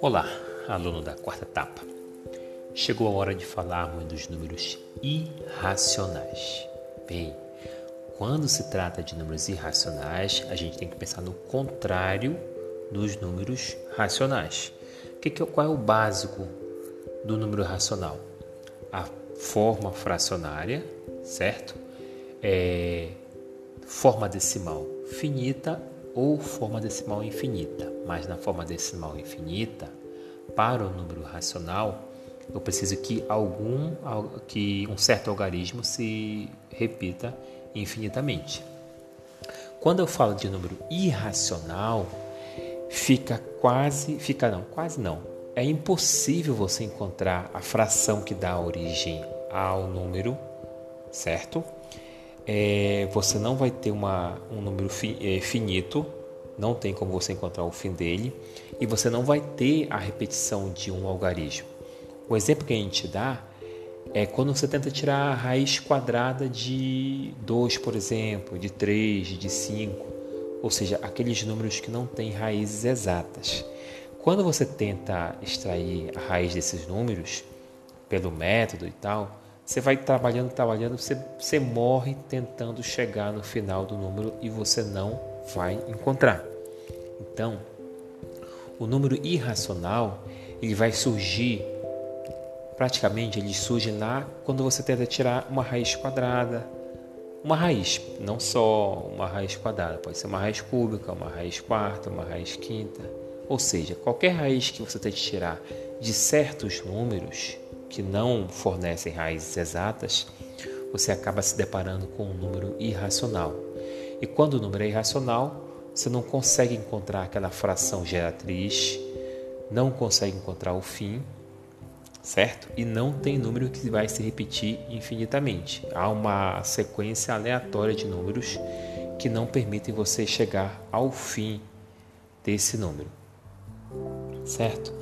Olá, aluno da quarta etapa. Chegou a hora de falarmos dos números irracionais. Bem, quando se trata de números irracionais, a gente tem que pensar no contrário dos números racionais. Que que, qual é o básico do número racional? A forma fracionária, certo? É, forma decimal finita ou forma decimal infinita. Mas na forma decimal infinita, para o número racional, eu preciso que algum que um certo algarismo se repita infinitamente. Quando eu falo de número irracional, fica quase, fica não, quase não. É impossível você encontrar a fração que dá origem ao número, certo? É, você não vai ter uma, um número fi, é, finito, não tem como você encontrar o fim dele, e você não vai ter a repetição de um algarismo. O exemplo que a gente dá é quando você tenta tirar a raiz quadrada de 2, por exemplo, de 3, de 5, ou seja, aqueles números que não têm raízes exatas. Quando você tenta extrair a raiz desses números, pelo método e tal, você vai trabalhando, trabalhando, você, você morre tentando chegar no final do número e você não vai encontrar. Então, o número irracional ele vai surgir praticamente ele surge na quando você tenta tirar uma raiz quadrada, uma raiz, não só uma raiz quadrada, pode ser uma raiz cúbica, uma raiz quarta, uma raiz quinta, ou seja, qualquer raiz que você tente tirar de certos números que não fornecem raízes exatas, você acaba se deparando com um número irracional. E quando o número é irracional, você não consegue encontrar aquela fração geratriz, não consegue encontrar o fim, certo? E não tem número que vai se repetir infinitamente. Há uma sequência aleatória de números que não permitem você chegar ao fim desse número, certo?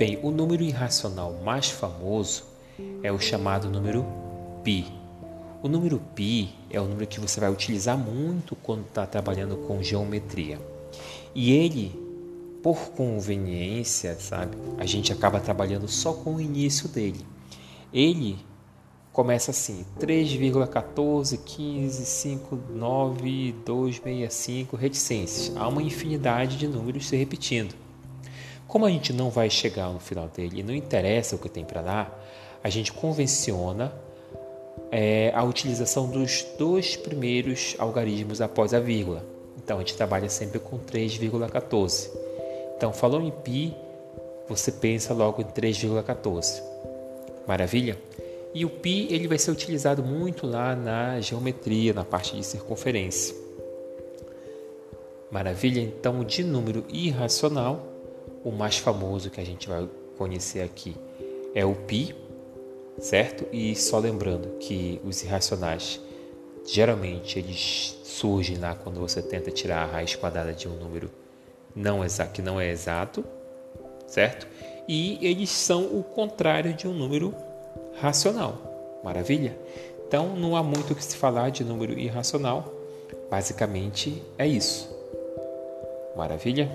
Bem, o número irracional mais famoso é o chamado número π. O número π é o número que você vai utilizar muito quando está trabalhando com geometria. E ele, por conveniência, sabe, a gente acaba trabalhando só com o início dele. Ele começa assim: 3,14, reticências. Há uma infinidade de números se repetindo. Como a gente não vai chegar no final dele e não interessa o que tem para lá, a gente convenciona é, a utilização dos dois primeiros algarismos após a vírgula. Então a gente trabalha sempre com 3,14. Então falou em pi, você pensa logo em 3,14. Maravilha? E o pi ele vai ser utilizado muito lá na geometria, na parte de circunferência. Maravilha? Então, de número irracional, o mais famoso que a gente vai conhecer aqui é o π, certo? E só lembrando que os irracionais geralmente eles surgem lá quando você tenta tirar a raiz quadrada de um número não exato, que não é exato, certo? E eles são o contrário de um número racional. Maravilha? Então não há muito o que se falar de número irracional. Basicamente é isso. Maravilha?